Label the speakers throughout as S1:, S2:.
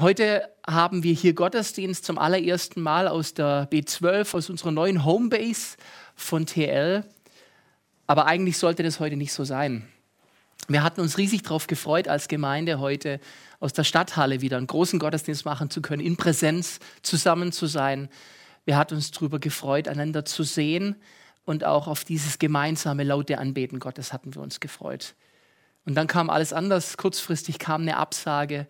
S1: Heute haben wir hier Gottesdienst zum allerersten Mal aus der B12, aus unserer neuen Homebase von TL. Aber eigentlich sollte das heute nicht so sein. Wir hatten uns riesig darauf gefreut, als Gemeinde heute aus der Stadthalle wieder einen großen Gottesdienst machen zu können, in Präsenz zusammen zu sein. Wir hatten uns darüber gefreut, einander zu sehen und auch auf dieses gemeinsame laute Anbeten Gottes hatten wir uns gefreut. Und dann kam alles anders. Kurzfristig kam eine Absage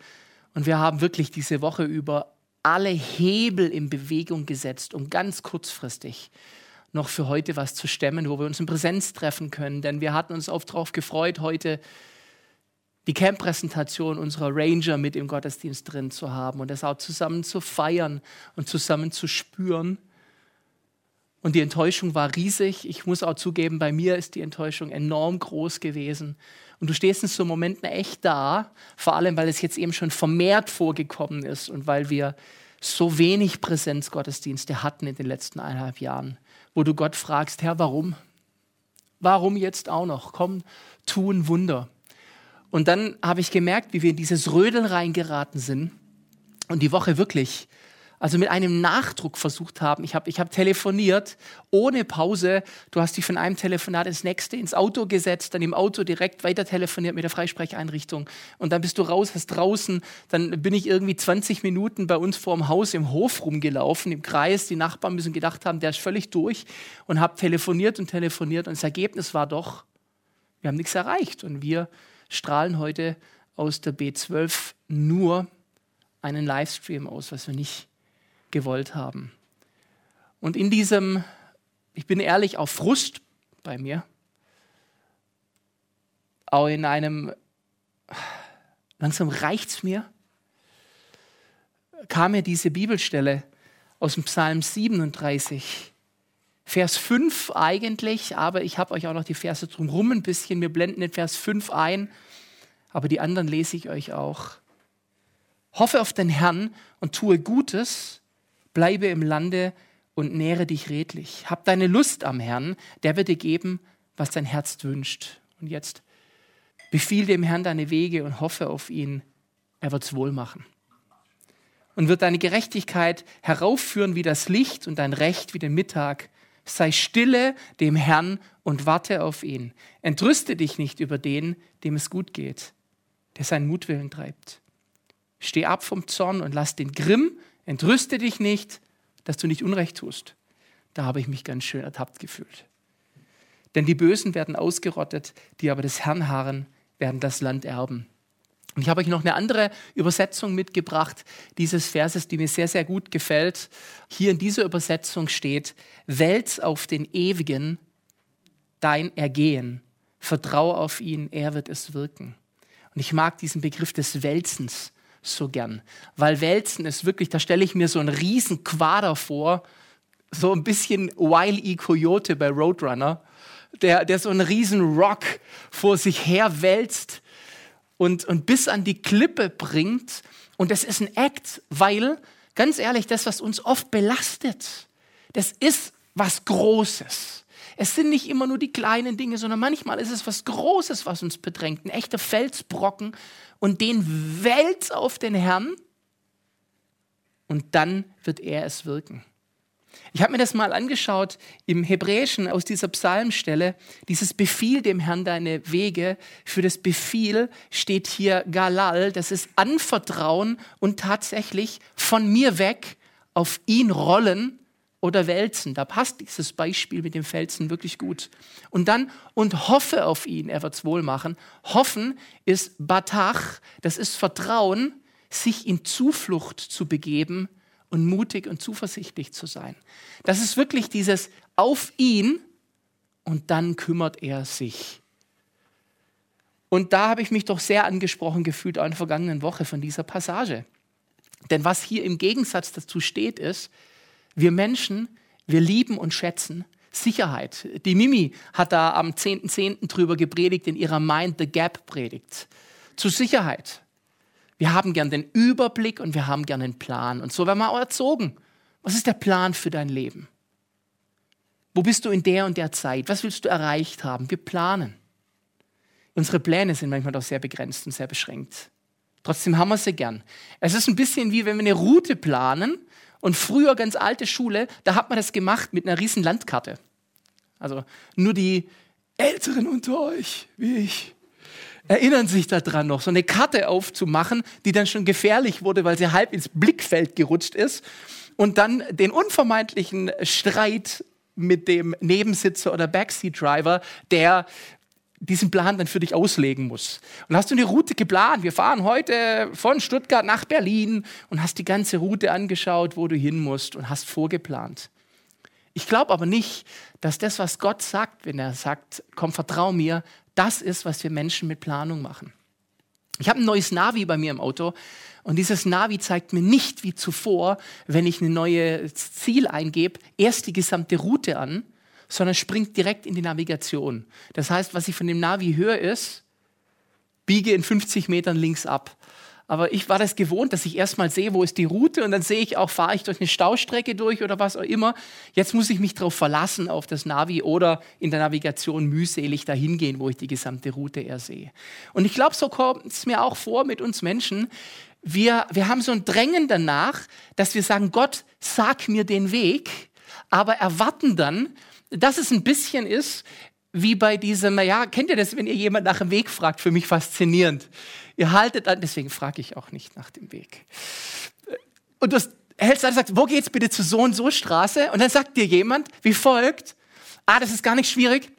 S1: und wir haben wirklich diese Woche über alle Hebel in Bewegung gesetzt, um ganz kurzfristig noch für heute was zu stemmen, wo wir uns in Präsenz treffen können. Denn wir hatten uns oft darauf gefreut, heute die Camp-Präsentation unserer Ranger mit im Gottesdienst drin zu haben und das auch zusammen zu feiern und zusammen zu spüren. Und die Enttäuschung war riesig. Ich muss auch zugeben, bei mir ist die Enttäuschung enorm groß gewesen. Und du stehst in so Momenten echt da, vor allem weil es jetzt eben schon vermehrt vorgekommen ist und weil wir so wenig Präsenzgottesdienste hatten in den letzten eineinhalb Jahren, wo du Gott fragst, Herr, warum? Warum jetzt auch noch? Komm, tu ein Wunder. Und dann habe ich gemerkt, wie wir in dieses Rödeln reingeraten sind und die Woche wirklich also mit einem Nachdruck versucht haben. Ich habe ich hab telefoniert ohne Pause. Du hast dich von einem Telefonat ins nächste ins Auto gesetzt, dann im Auto direkt weiter telefoniert mit der Freisprecheinrichtung. Und dann bist du raus, hast draußen. Dann bin ich irgendwie 20 Minuten bei uns vor dem Haus im Hof rumgelaufen, im Kreis. Die Nachbarn müssen gedacht haben, der ist völlig durch. Und habe telefoniert und telefoniert. Und das Ergebnis war doch, wir haben nichts erreicht. Und wir strahlen heute aus der B12 nur einen Livestream aus, was wir nicht gewollt haben. Und in diesem, ich bin ehrlich, auch Frust bei mir, auch in einem, langsam reicht es mir, kam mir diese Bibelstelle aus dem Psalm 37, Vers 5 eigentlich, aber ich habe euch auch noch die Verse drumherum ein bisschen, wir blenden den Vers 5 ein, aber die anderen lese ich euch auch. Hoffe auf den Herrn und tue Gutes, Bleibe im Lande und nähre dich redlich. Hab deine Lust am Herrn, der wird dir geben, was dein Herz wünscht. Und jetzt befiehl dem Herrn deine Wege und hoffe auf ihn. Er wird's wohl machen. Und wird deine Gerechtigkeit heraufführen wie das Licht und dein Recht wie den Mittag. Sei stille dem Herrn und warte auf ihn. Entrüste dich nicht über den, dem es gut geht, der seinen Mutwillen treibt. Steh ab vom Zorn und lass den Grimm Entrüste dich nicht, dass du nicht Unrecht tust. Da habe ich mich ganz schön ertappt gefühlt. Denn die Bösen werden ausgerottet, die aber des Herrn harren, werden das Land erben. Und ich habe euch noch eine andere Übersetzung mitgebracht dieses Verses, die mir sehr, sehr gut gefällt. Hier in dieser Übersetzung steht, wälz auf den Ewigen dein Ergehen, vertrau auf ihn, er wird es wirken. Und ich mag diesen Begriff des Wälzens so gern. Weil Wälzen ist wirklich, da stelle ich mir so einen riesen Quader vor, so ein bisschen Wile E. Coyote bei Roadrunner, der, der so einen riesen Rock vor sich her wälzt und, und bis an die Klippe bringt. Und das ist ein Act, weil, ganz ehrlich, das, was uns oft belastet, das ist was Großes. Es sind nicht immer nur die kleinen Dinge, sondern manchmal ist es was Großes, was uns bedrängt. Ein echter Felsbrocken, und den wälzt auf den Herrn und dann wird er es wirken. Ich habe mir das mal angeschaut im Hebräischen aus dieser Psalmstelle. Dieses Befiehl dem Herrn deine Wege. Für das Befehl steht hier Galal. Das ist Anvertrauen und tatsächlich von mir weg auf ihn rollen oder wälzen. Da passt dieses Beispiel mit dem Felsen wirklich gut. Und dann, und hoffe auf ihn, er wird es wohl machen. Hoffen ist Batach, das ist Vertrauen, sich in Zuflucht zu begeben und mutig und zuversichtlich zu sein. Das ist wirklich dieses auf ihn und dann kümmert er sich. Und da habe ich mich doch sehr angesprochen gefühlt auch in der vergangenen Woche von dieser Passage. Denn was hier im Gegensatz dazu steht, ist, wir Menschen, wir lieben und schätzen Sicherheit. Die Mimi hat da am 10.10. .10. drüber gepredigt in ihrer Mind the Gap Predigt. Zu Sicherheit. Wir haben gern den Überblick und wir haben gern einen Plan. Und so werden wir auch erzogen. Was ist der Plan für dein Leben? Wo bist du in der und der Zeit? Was willst du erreicht haben? Wir planen. Unsere Pläne sind manchmal doch sehr begrenzt und sehr beschränkt. Trotzdem haben wir sie gern. Es ist ein bisschen wie wenn wir eine Route planen und früher ganz alte Schule, da hat man das gemacht mit einer riesen Landkarte. Also nur die Älteren unter euch, wie ich, erinnern sich daran noch, so eine Karte aufzumachen, die dann schon gefährlich wurde, weil sie halb ins Blickfeld gerutscht ist und dann den unvermeidlichen Streit mit dem Nebensitzer oder Backseat-Driver, der diesen Plan dann für dich auslegen muss. Und hast du eine Route geplant? Wir fahren heute von Stuttgart nach Berlin und hast die ganze Route angeschaut, wo du hin musst und hast vorgeplant. Ich glaube aber nicht, dass das, was Gott sagt, wenn er sagt, komm, vertrau mir, das ist, was wir Menschen mit Planung machen. Ich habe ein neues Navi bei mir im Auto und dieses Navi zeigt mir nicht wie zuvor, wenn ich ein neues Ziel eingebe, erst die gesamte Route an, sondern springt direkt in die Navigation. Das heißt, was ich von dem Navi höre, ist, biege in 50 Metern links ab. Aber ich war das gewohnt, dass ich erstmal sehe, wo ist die Route und dann sehe ich auch, fahre ich durch eine Staustrecke durch oder was auch immer. Jetzt muss ich mich darauf verlassen, auf das Navi oder in der Navigation mühselig dahin gehen, wo ich die gesamte Route eher sehe. Und ich glaube, so kommt es mir auch vor mit uns Menschen. Wir, wir haben so ein Drängen danach, dass wir sagen, Gott, sag mir den Weg, aber erwarten dann, dass es ein bisschen ist wie bei diesem, ja, kennt ihr das, wenn ihr jemand nach dem Weg fragt? Für mich faszinierend. Ihr haltet an, deswegen frage ich auch nicht nach dem Weg. Und du hältst an und sagst, wo geht's bitte zu so und so Straße? Und dann sagt dir jemand wie folgt, ah, das ist gar nicht schwierig.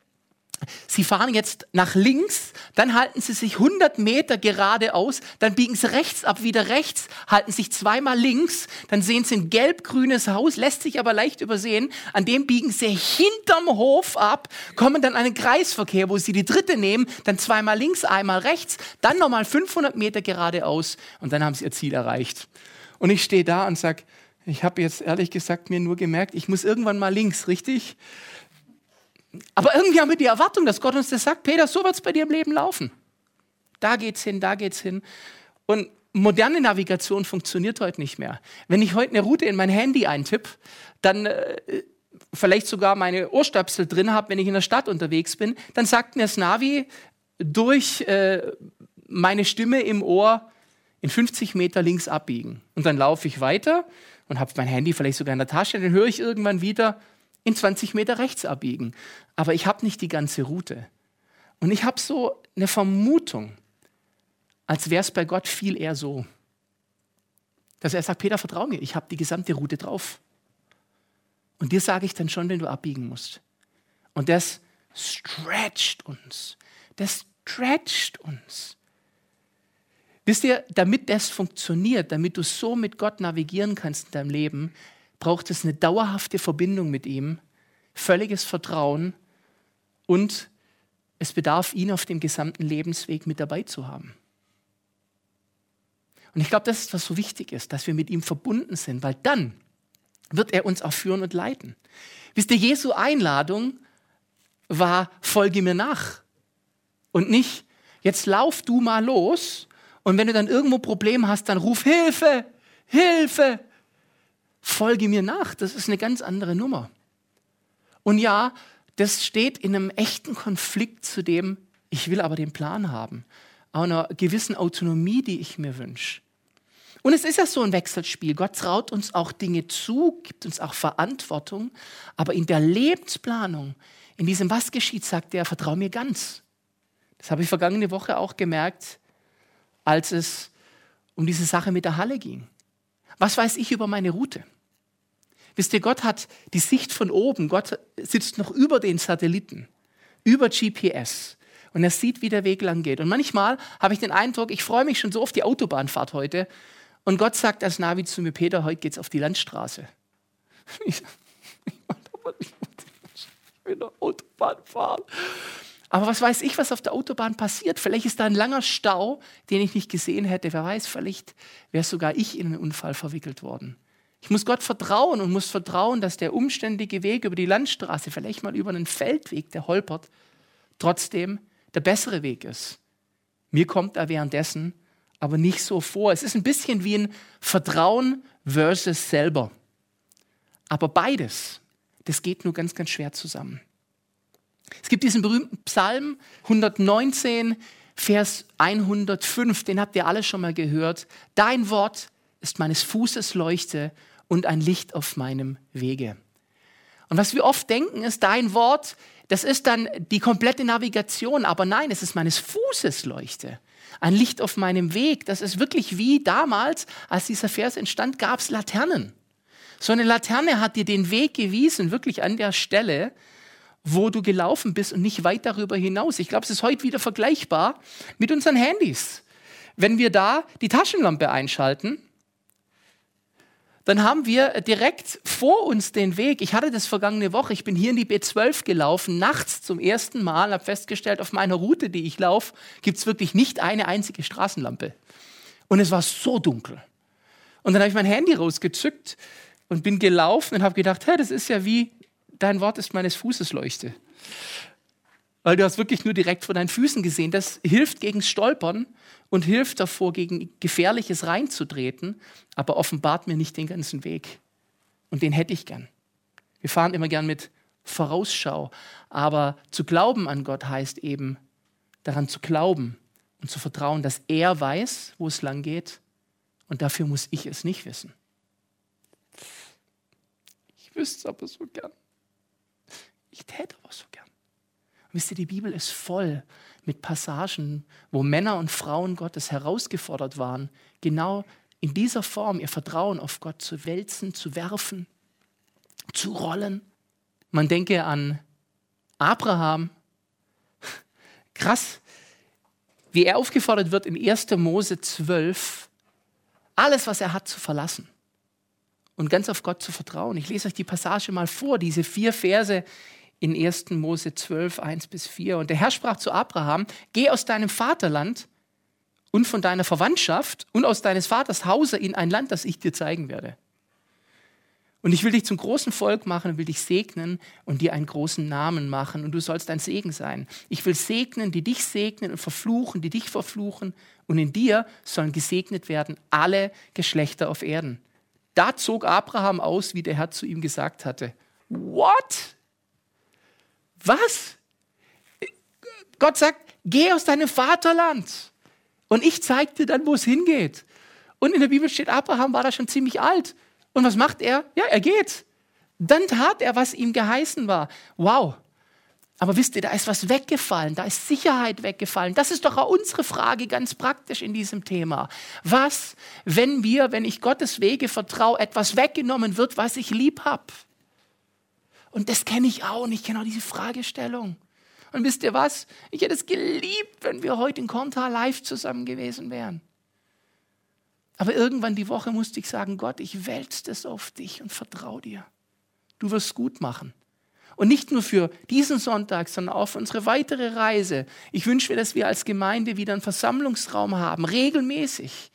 S1: Sie fahren jetzt nach links, dann halten Sie sich 100 Meter geradeaus, dann biegen Sie rechts ab, wieder rechts, halten sich zweimal links, dann sehen Sie ein gelb-grünes Haus, lässt sich aber leicht übersehen. An dem biegen Sie hinterm Hof ab, kommen dann einen Kreisverkehr, wo Sie die dritte nehmen, dann zweimal links, einmal rechts, dann nochmal 500 Meter geradeaus und dann haben Sie Ihr Ziel erreicht. Und ich stehe da und sage, ich habe jetzt ehrlich gesagt mir nur gemerkt, ich muss irgendwann mal links, richtig? Aber irgendwie haben wir die Erwartung, dass Gott uns das sagt, Peter, so wird es bei dir im Leben laufen. Da geht's hin, da geht's hin. Und moderne Navigation funktioniert heute nicht mehr. Wenn ich heute eine Route in mein Handy eintippe, dann äh, vielleicht sogar meine Ohrstöpsel drin habe, wenn ich in der Stadt unterwegs bin, dann sagt mir das Navi durch äh, meine Stimme im Ohr in 50 Meter links abbiegen. Und dann laufe ich weiter und habe mein Handy vielleicht sogar in der Tasche, dann höre ich irgendwann wieder, in 20 Meter rechts abbiegen. Aber ich habe nicht die ganze Route. Und ich habe so eine Vermutung, als wäre es bei Gott viel eher so, dass er sagt, Peter, vertrau mir, ich habe die gesamte Route drauf. Und dir sage ich dann schon, wenn du abbiegen musst. Und das stretcht uns. Das stretcht uns. Wisst ihr, damit das funktioniert, damit du so mit Gott navigieren kannst in deinem Leben, braucht es eine dauerhafte Verbindung mit ihm, völliges Vertrauen und es bedarf ihn auf dem gesamten Lebensweg mit dabei zu haben. Und ich glaube, das ist, was so wichtig ist, dass wir mit ihm verbunden sind, weil dann wird er uns auch führen und leiten. Wisst ihr, Jesu Einladung war, folge mir nach. Und nicht, jetzt lauf du mal los und wenn du dann irgendwo Probleme hast, dann ruf Hilfe, Hilfe folge mir nach. Das ist eine ganz andere Nummer. Und ja, das steht in einem echten Konflikt zu dem, ich will aber den Plan haben, einer gewissen Autonomie, die ich mir wünsche. Und es ist ja so ein Wechselspiel. Gott traut uns auch Dinge zu, gibt uns auch Verantwortung, aber in der Lebensplanung, in diesem Was geschieht, sagt er, vertrau mir ganz. Das habe ich vergangene Woche auch gemerkt, als es um diese Sache mit der Halle ging. Was weiß ich über meine Route? Wisst ihr, Gott hat die Sicht von oben. Gott sitzt noch über den Satelliten, über GPS. Und er sieht, wie der Weg lang geht. Und manchmal habe ich den Eindruck, ich freue mich schon so auf die Autobahnfahrt heute. Und Gott sagt als Navi zu mir, Peter, heute geht es auf die Landstraße. Ich, ich will noch Autobahn fahren. Aber was weiß ich, was auf der Autobahn passiert? Vielleicht ist da ein langer Stau, den ich nicht gesehen hätte. Wer weiß, vielleicht wäre sogar ich in einen Unfall verwickelt worden. Ich muss Gott vertrauen und muss vertrauen, dass der umständige Weg über die Landstraße, vielleicht mal über einen Feldweg, der holpert, trotzdem der bessere Weg ist. Mir kommt er währenddessen aber nicht so vor. Es ist ein bisschen wie ein Vertrauen versus selber. Aber beides, das geht nur ganz, ganz schwer zusammen. Es gibt diesen berühmten Psalm 119, Vers 105, den habt ihr alle schon mal gehört. Dein Wort ist meines Fußes Leuchte und ein Licht auf meinem Wege. Und was wir oft denken, ist, dein Wort, das ist dann die komplette Navigation. Aber nein, es ist meines Fußes Leuchte. Ein Licht auf meinem Weg. Das ist wirklich wie damals, als dieser Vers entstand, gab es Laternen. So eine Laterne hat dir den Weg gewiesen, wirklich an der Stelle, wo du gelaufen bist und nicht weit darüber hinaus. Ich glaube, es ist heute wieder vergleichbar mit unseren Handys. Wenn wir da die Taschenlampe einschalten, dann haben wir direkt vor uns den Weg. Ich hatte das vergangene Woche, ich bin hier in die B12 gelaufen, nachts zum ersten Mal, habe festgestellt, auf meiner Route, die ich laufe, gibt es wirklich nicht eine einzige Straßenlampe. Und es war so dunkel. Und dann habe ich mein Handy rausgezückt und bin gelaufen und habe gedacht, hey, das ist ja wie dein Wort ist meines Fußes Leuchte. Weil du hast wirklich nur direkt vor deinen Füßen gesehen. Das hilft gegen Stolpern und hilft davor, gegen Gefährliches reinzutreten, aber offenbart mir nicht den ganzen Weg. Und den hätte ich gern. Wir fahren immer gern mit Vorausschau. Aber zu glauben an Gott heißt eben, daran zu glauben und zu vertrauen, dass er weiß, wo es lang geht. Und dafür muss ich es nicht wissen. Ich wüsste es aber so gern. Ich täte aber so gern. Wisst ihr, die Bibel ist voll mit Passagen, wo Männer und Frauen Gottes herausgefordert waren, genau in dieser Form ihr Vertrauen auf Gott zu wälzen, zu werfen, zu rollen. Man denke an Abraham. Krass, wie er aufgefordert wird in 1. Mose 12, alles, was er hat, zu verlassen und ganz auf Gott zu vertrauen. Ich lese euch die Passage mal vor, diese vier Verse in 1. Mose 12, 1 bis 4. Und der Herr sprach zu Abraham, geh aus deinem Vaterland und von deiner Verwandtschaft und aus deines Vaters Hause in ein Land, das ich dir zeigen werde. Und ich will dich zum großen Volk machen will dich segnen und dir einen großen Namen machen und du sollst ein Segen sein. Ich will segnen, die dich segnen und verfluchen, die dich verfluchen und in dir sollen gesegnet werden alle Geschlechter auf Erden. Da zog Abraham aus, wie der Herr zu ihm gesagt hatte. What? Was? Gott sagt, geh aus deinem Vaterland. Und ich zeige dir dann, wo es hingeht. Und in der Bibel steht, Abraham war da schon ziemlich alt. Und was macht er? Ja, er geht. Dann tat er, was ihm geheißen war. Wow. Aber wisst ihr, da ist was weggefallen, da ist Sicherheit weggefallen. Das ist doch auch unsere Frage ganz praktisch in diesem Thema. Was, wenn wir, wenn ich Gottes Wege vertraue, etwas weggenommen wird, was ich lieb habe? Und das kenne ich auch und ich kenne auch diese Fragestellung. Und wisst ihr was? Ich hätte es geliebt, wenn wir heute in Konta live zusammen gewesen wären. Aber irgendwann die Woche musste ich sagen, Gott, ich wälze das auf dich und vertraue dir. Du wirst gut machen. Und nicht nur für diesen Sonntag, sondern auch für unsere weitere Reise. Ich wünsche mir, dass wir als Gemeinde wieder einen Versammlungsraum haben, regelmäßig.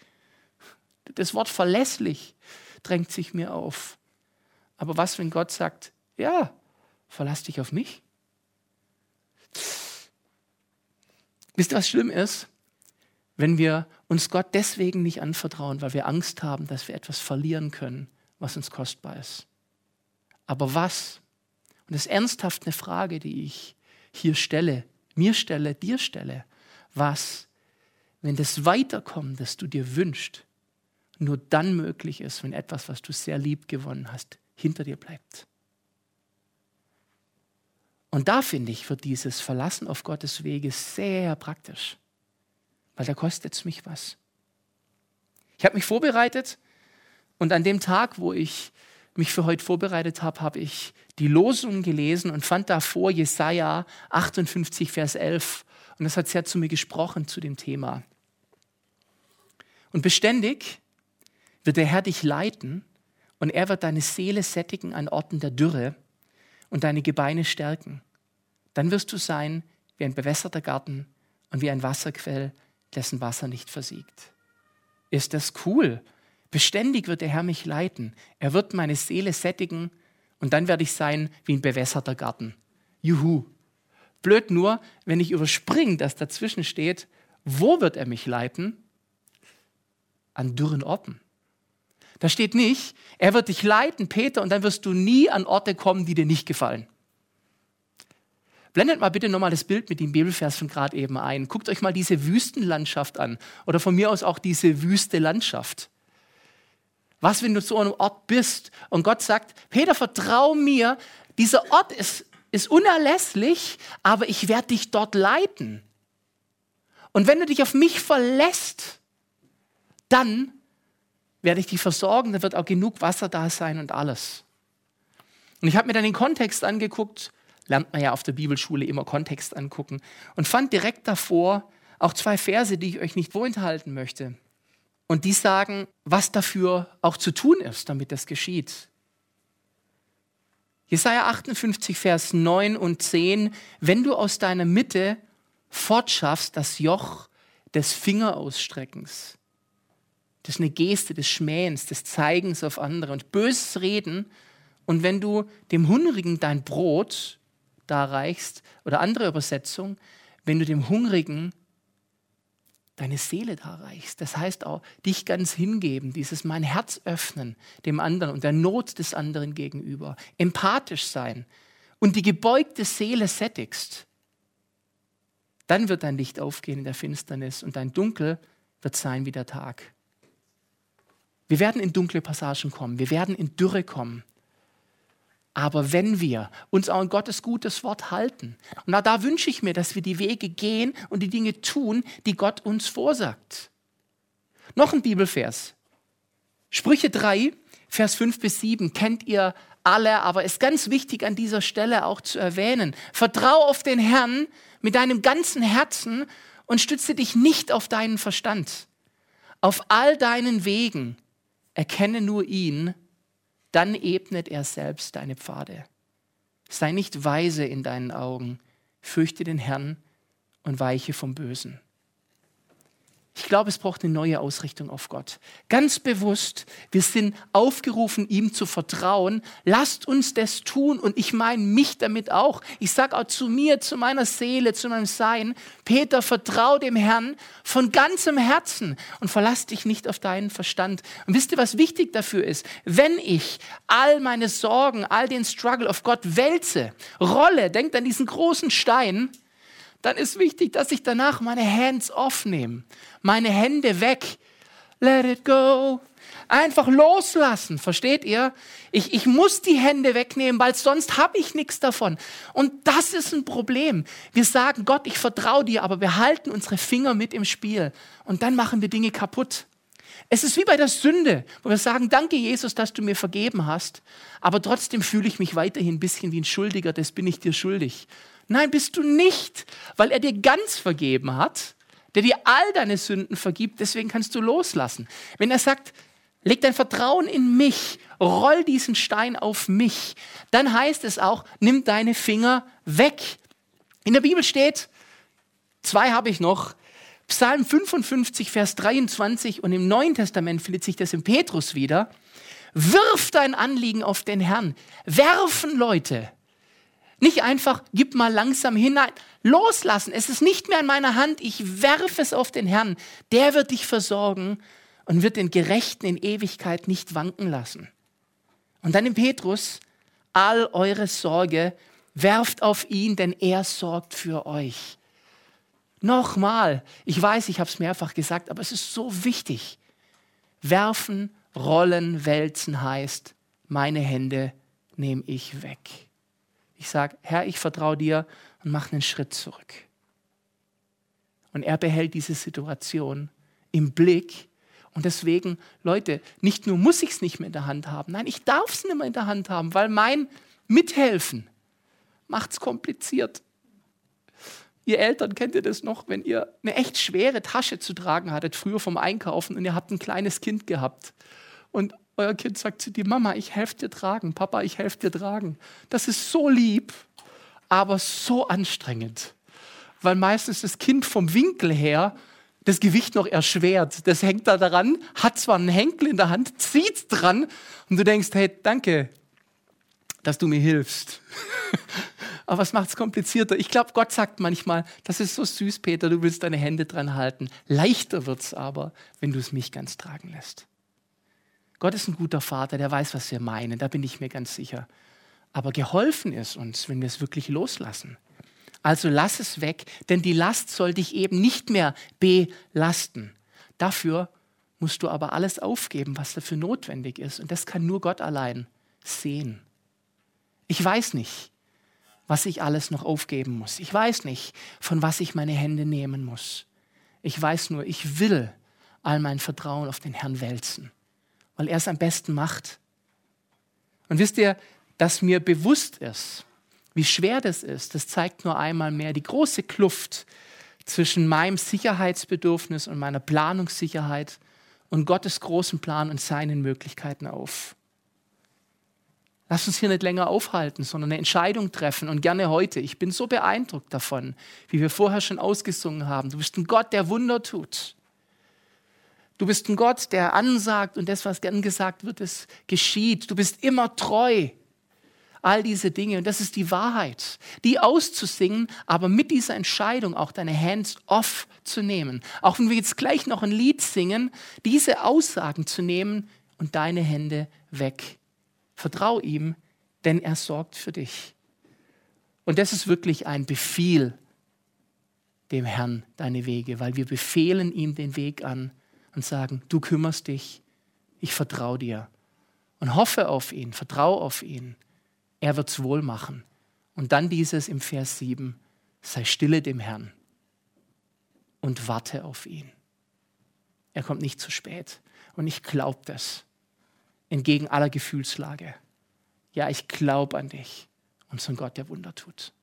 S1: Das Wort verlässlich drängt sich mir auf. Aber was, wenn Gott sagt, ja, verlass dich auf mich. Wisst ihr, was schlimm ist? Wenn wir uns Gott deswegen nicht anvertrauen, weil wir Angst haben, dass wir etwas verlieren können, was uns kostbar ist. Aber was? Und das ist ernsthaft eine Frage, die ich hier stelle, mir stelle, dir stelle. Was, wenn das Weiterkommen, das du dir wünschst, nur dann möglich ist, wenn etwas, was du sehr lieb gewonnen hast, hinter dir bleibt? Und da finde ich, wird dieses Verlassen auf Gottes Wege sehr praktisch, weil da kostet es mich was. Ich habe mich vorbereitet und an dem Tag, wo ich mich für heute vorbereitet habe, habe ich die Losung gelesen und fand davor Jesaja 58, Vers 11. Und das hat sehr zu mir gesprochen zu dem Thema. Und beständig wird der Herr dich leiten und er wird deine Seele sättigen an Orten der Dürre und deine Gebeine stärken. Dann wirst du sein wie ein bewässerter Garten und wie ein Wasserquell, dessen Wasser nicht versiegt. Ist das cool? Beständig wird der Herr mich leiten. Er wird meine Seele sättigen und dann werde ich sein wie ein bewässerter Garten. Juhu. Blöd nur, wenn ich überspringe, dass dazwischen steht, wo wird er mich leiten? An dürren Orten. Da steht nicht, er wird dich leiten, Peter, und dann wirst du nie an Orte kommen, die dir nicht gefallen. Blendet mal bitte nochmal das Bild mit dem Bibelvers von gerade eben ein. Guckt euch mal diese Wüstenlandschaft an. Oder von mir aus auch diese wüste Landschaft. Was, wenn du zu einem Ort bist und Gott sagt, Peter, vertrau mir, dieser Ort ist, ist unerlässlich, aber ich werde dich dort leiten. Und wenn du dich auf mich verlässt, dann werde ich dich versorgen, dann wird auch genug Wasser da sein und alles. Und ich habe mir dann den Kontext angeguckt, lernt man ja auf der Bibelschule immer Kontext angucken, und fand direkt davor auch zwei Verse, die ich euch nicht vorenthalten möchte. Und die sagen, was dafür auch zu tun ist, damit das geschieht. Jesaja 58, Vers 9 und 10, wenn du aus deiner Mitte fortschaffst das Joch des Fingerausstreckens, das ist eine Geste des Schmähens, des Zeigens auf andere und böses Reden, und wenn du dem Hungrigen dein Brot darreichst, oder andere Übersetzung, wenn du dem Hungrigen deine Seele darreichst. Das heißt auch, dich ganz hingeben, dieses mein Herz öffnen dem anderen und der Not des anderen gegenüber, empathisch sein und die gebeugte Seele sättigst. Dann wird dein Licht aufgehen in der Finsternis und dein Dunkel wird sein wie der Tag. Wir werden in dunkle Passagen kommen, wir werden in Dürre kommen. Aber wenn wir uns auch an Gottes gutes Wort halten, und da, wünsche ich mir, dass wir die Wege gehen und die Dinge tun, die Gott uns vorsagt. Noch ein Bibelvers. Sprüche 3, Vers 5 bis 7 kennt ihr alle, aber ist ganz wichtig an dieser Stelle auch zu erwähnen. Vertrau auf den Herrn mit deinem ganzen Herzen und stütze dich nicht auf deinen Verstand. Auf all deinen Wegen erkenne nur ihn dann ebnet er selbst deine Pfade. Sei nicht weise in deinen Augen, fürchte den Herrn und weiche vom Bösen. Ich glaube, es braucht eine neue Ausrichtung auf Gott. Ganz bewusst, wir sind aufgerufen, ihm zu vertrauen. Lasst uns das tun und ich meine mich damit auch. Ich sage auch zu mir, zu meiner Seele, zu meinem Sein, Peter, vertrau dem Herrn von ganzem Herzen und verlass dich nicht auf deinen Verstand. Und wisst ihr, was wichtig dafür ist? Wenn ich all meine Sorgen, all den Struggle auf Gott wälze, rolle, denkt an diesen großen Stein, dann ist wichtig, dass ich danach meine Hands off nehme, meine Hände weg. Let it go. Einfach loslassen, versteht ihr? Ich, ich muss die Hände wegnehmen, weil sonst habe ich nichts davon. Und das ist ein Problem. Wir sagen, Gott, ich vertraue dir, aber wir halten unsere Finger mit im Spiel. Und dann machen wir Dinge kaputt. Es ist wie bei der Sünde, wo wir sagen, danke Jesus, dass du mir vergeben hast, aber trotzdem fühle ich mich weiterhin ein bisschen wie ein Schuldiger, das bin ich dir schuldig. Nein, bist du nicht, weil er dir ganz vergeben hat, der dir all deine Sünden vergibt, deswegen kannst du loslassen. Wenn er sagt, leg dein Vertrauen in mich, roll diesen Stein auf mich, dann heißt es auch, nimm deine Finger weg. In der Bibel steht, zwei habe ich noch, Psalm 55, Vers 23 und im Neuen Testament findet sich das in Petrus wieder. Wirf dein Anliegen auf den Herrn. Werfen Leute nicht einfach, gib mal langsam hinein. Loslassen. Es ist nicht mehr in meiner Hand. Ich werfe es auf den Herrn. Der wird dich versorgen und wird den Gerechten in Ewigkeit nicht wanken lassen. Und dann im Petrus, all eure Sorge werft auf ihn, denn er sorgt für euch. Nochmal, ich weiß, ich habe es mehrfach gesagt, aber es ist so wichtig. Werfen, rollen, wälzen heißt, meine Hände nehme ich weg. Ich sage, Herr, ich vertraue dir und mache einen Schritt zurück. Und er behält diese Situation im Blick. Und deswegen, Leute, nicht nur muss ich es nicht mehr in der Hand haben, nein, ich darf es nicht mehr in der Hand haben, weil mein Mithelfen macht es kompliziert. Ihr Eltern kennt ihr das noch, wenn ihr eine echt schwere Tasche zu tragen hattet, früher vom Einkaufen und ihr habt ein kleines Kind gehabt. Und euer Kind sagt zu dir, Mama, ich helfe dir tragen, Papa, ich helfe dir tragen. Das ist so lieb, aber so anstrengend, weil meistens das Kind vom Winkel her das Gewicht noch erschwert. Das hängt da daran, hat zwar einen Henkel in der Hand, zieht dran und du denkst, hey, danke, dass du mir hilfst. Aber was macht es komplizierter? Ich glaube, Gott sagt manchmal, das ist so süß, Peter, du willst deine Hände dran halten. Leichter wird es aber, wenn du es mich ganz tragen lässt. Gott ist ein guter Vater, der weiß, was wir meinen, da bin ich mir ganz sicher. Aber geholfen ist uns, wenn wir es wirklich loslassen. Also lass es weg, denn die Last soll dich eben nicht mehr belasten. Dafür musst du aber alles aufgeben, was dafür notwendig ist. Und das kann nur Gott allein sehen. Ich weiß nicht, was ich alles noch aufgeben muss. Ich weiß nicht, von was ich meine Hände nehmen muss. Ich weiß nur, ich will all mein Vertrauen auf den Herrn wälzen, weil er es am besten macht. Und wisst ihr, dass mir bewusst ist, wie schwer das ist, das zeigt nur einmal mehr die große Kluft zwischen meinem Sicherheitsbedürfnis und meiner Planungssicherheit und Gottes großen Plan und seinen Möglichkeiten auf. Lass uns hier nicht länger aufhalten, sondern eine Entscheidung treffen und gerne heute. Ich bin so beeindruckt davon, wie wir vorher schon ausgesungen haben. Du bist ein Gott, der Wunder tut. Du bist ein Gott, der ansagt und das, was gern gesagt wird, es geschieht. Du bist immer treu all diese Dinge. Und das ist die Wahrheit, die auszusingen, aber mit dieser Entscheidung auch deine Hands off zu nehmen. Auch wenn wir jetzt gleich noch ein Lied singen, diese Aussagen zu nehmen und deine Hände weg. Vertrau ihm, denn er sorgt für dich. Und das ist wirklich ein Befehl dem Herrn deine Wege, weil wir befehlen ihm den Weg an und sagen, du kümmerst dich, ich vertraue dir und hoffe auf ihn, vertraue auf ihn. Er wird es wohl machen. Und dann dieses im Vers 7, sei stille dem Herrn und warte auf ihn. Er kommt nicht zu spät. Und ich glaube das, entgegen aller Gefühlslage. Ja, ich glaube an dich, und so ein Gott, der Wunder tut.